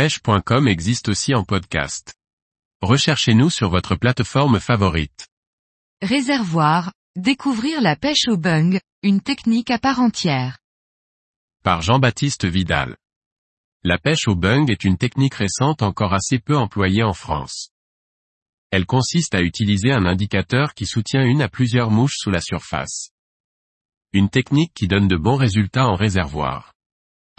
pêche.com existe aussi en podcast. Recherchez-nous sur votre plateforme favorite. Réservoir, découvrir la pêche au bung, une technique à part entière. Par Jean-Baptiste Vidal. La pêche au bung est une technique récente encore assez peu employée en France. Elle consiste à utiliser un indicateur qui soutient une à plusieurs mouches sous la surface. Une technique qui donne de bons résultats en réservoir.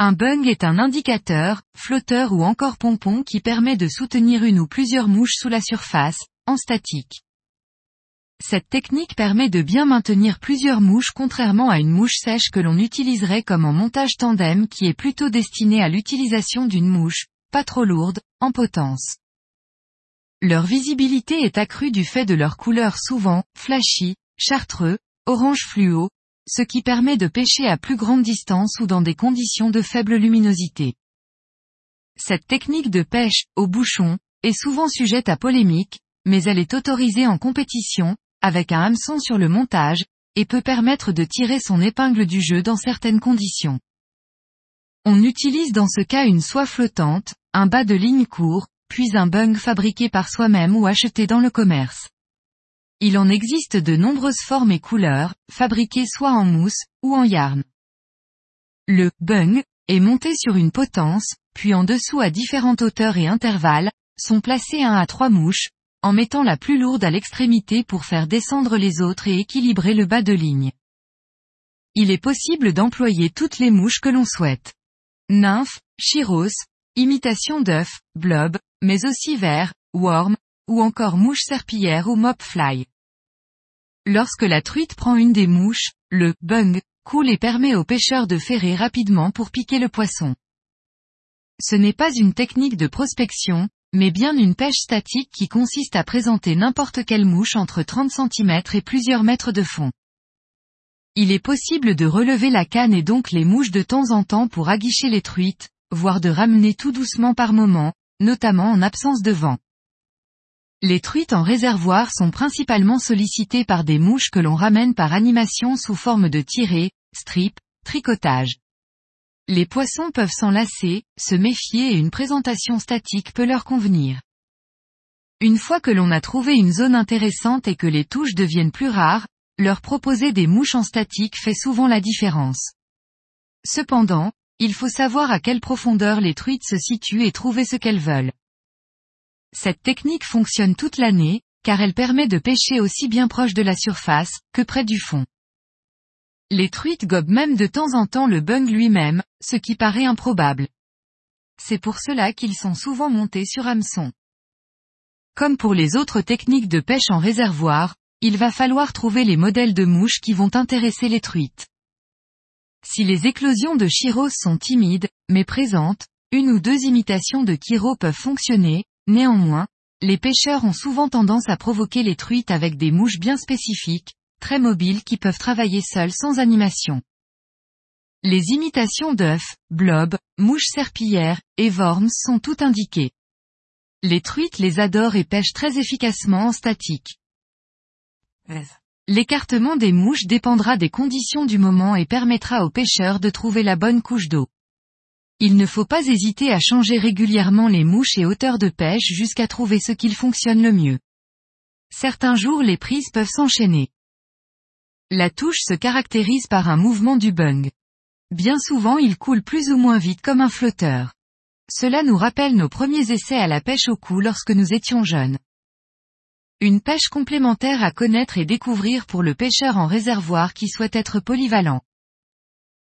Un bung est un indicateur, flotteur ou encore pompon qui permet de soutenir une ou plusieurs mouches sous la surface, en statique. Cette technique permet de bien maintenir plusieurs mouches contrairement à une mouche sèche que l'on utiliserait comme en montage tandem qui est plutôt destiné à l'utilisation d'une mouche, pas trop lourde, en potence. Leur visibilité est accrue du fait de leur couleur souvent, flashy, chartreux, orange fluo, ce qui permet de pêcher à plus grande distance ou dans des conditions de faible luminosité. Cette technique de pêche, au bouchon, est souvent sujette à polémique, mais elle est autorisée en compétition, avec un hameçon sur le montage, et peut permettre de tirer son épingle du jeu dans certaines conditions. On utilise dans ce cas une soie flottante, un bas de ligne court, puis un bung fabriqué par soi-même ou acheté dans le commerce. Il en existe de nombreuses formes et couleurs, fabriquées soit en mousse, ou en yarn. Le bung est monté sur une potence, puis en dessous à différentes hauteurs et intervalles, sont placés un à trois mouches, en mettant la plus lourde à l'extrémité pour faire descendre les autres et équilibrer le bas de ligne. Il est possible d'employer toutes les mouches que l'on souhaite. Nymphes, chiros, imitation d'œuf, blob, mais aussi vers, worm, ou encore mouche serpillière ou mopfly. Lorsque la truite prend une des mouches, le bung coule et permet au pêcheur de ferrer rapidement pour piquer le poisson. Ce n'est pas une technique de prospection, mais bien une pêche statique qui consiste à présenter n'importe quelle mouche entre 30 cm et plusieurs mètres de fond. Il est possible de relever la canne et donc les mouches de temps en temps pour aguicher les truites, voire de ramener tout doucement par moment, notamment en absence de vent. Les truites en réservoir sont principalement sollicitées par des mouches que l'on ramène par animation sous forme de tirée, strip, tricotage. Les poissons peuvent s'en lasser, se méfier et une présentation statique peut leur convenir. Une fois que l'on a trouvé une zone intéressante et que les touches deviennent plus rares, leur proposer des mouches en statique fait souvent la différence. Cependant, il faut savoir à quelle profondeur les truites se situent et trouver ce qu'elles veulent. Cette technique fonctionne toute l'année, car elle permet de pêcher aussi bien proche de la surface, que près du fond. Les truites gobent même de temps en temps le bung lui-même, ce qui paraît improbable. C'est pour cela qu'ils sont souvent montés sur hameçon. Comme pour les autres techniques de pêche en réservoir, il va falloir trouver les modèles de mouches qui vont intéresser les truites. Si les éclosions de chiros sont timides, mais présentes, une ou deux imitations de chiro peuvent fonctionner, Néanmoins, les pêcheurs ont souvent tendance à provoquer les truites avec des mouches bien spécifiques, très mobiles qui peuvent travailler seules sans animation. Les imitations d'œufs, blobs, mouches serpillères, et worms sont toutes indiquées. Les truites les adorent et pêchent très efficacement en statique. L'écartement des mouches dépendra des conditions du moment et permettra aux pêcheurs de trouver la bonne couche d'eau. Il ne faut pas hésiter à changer régulièrement les mouches et hauteurs de pêche jusqu'à trouver ce qu'il fonctionne le mieux. Certains jours les prises peuvent s'enchaîner. La touche se caractérise par un mouvement du bung. Bien souvent il coule plus ou moins vite comme un flotteur. Cela nous rappelle nos premiers essais à la pêche au cou lorsque nous étions jeunes. Une pêche complémentaire à connaître et découvrir pour le pêcheur en réservoir qui souhaite être polyvalent.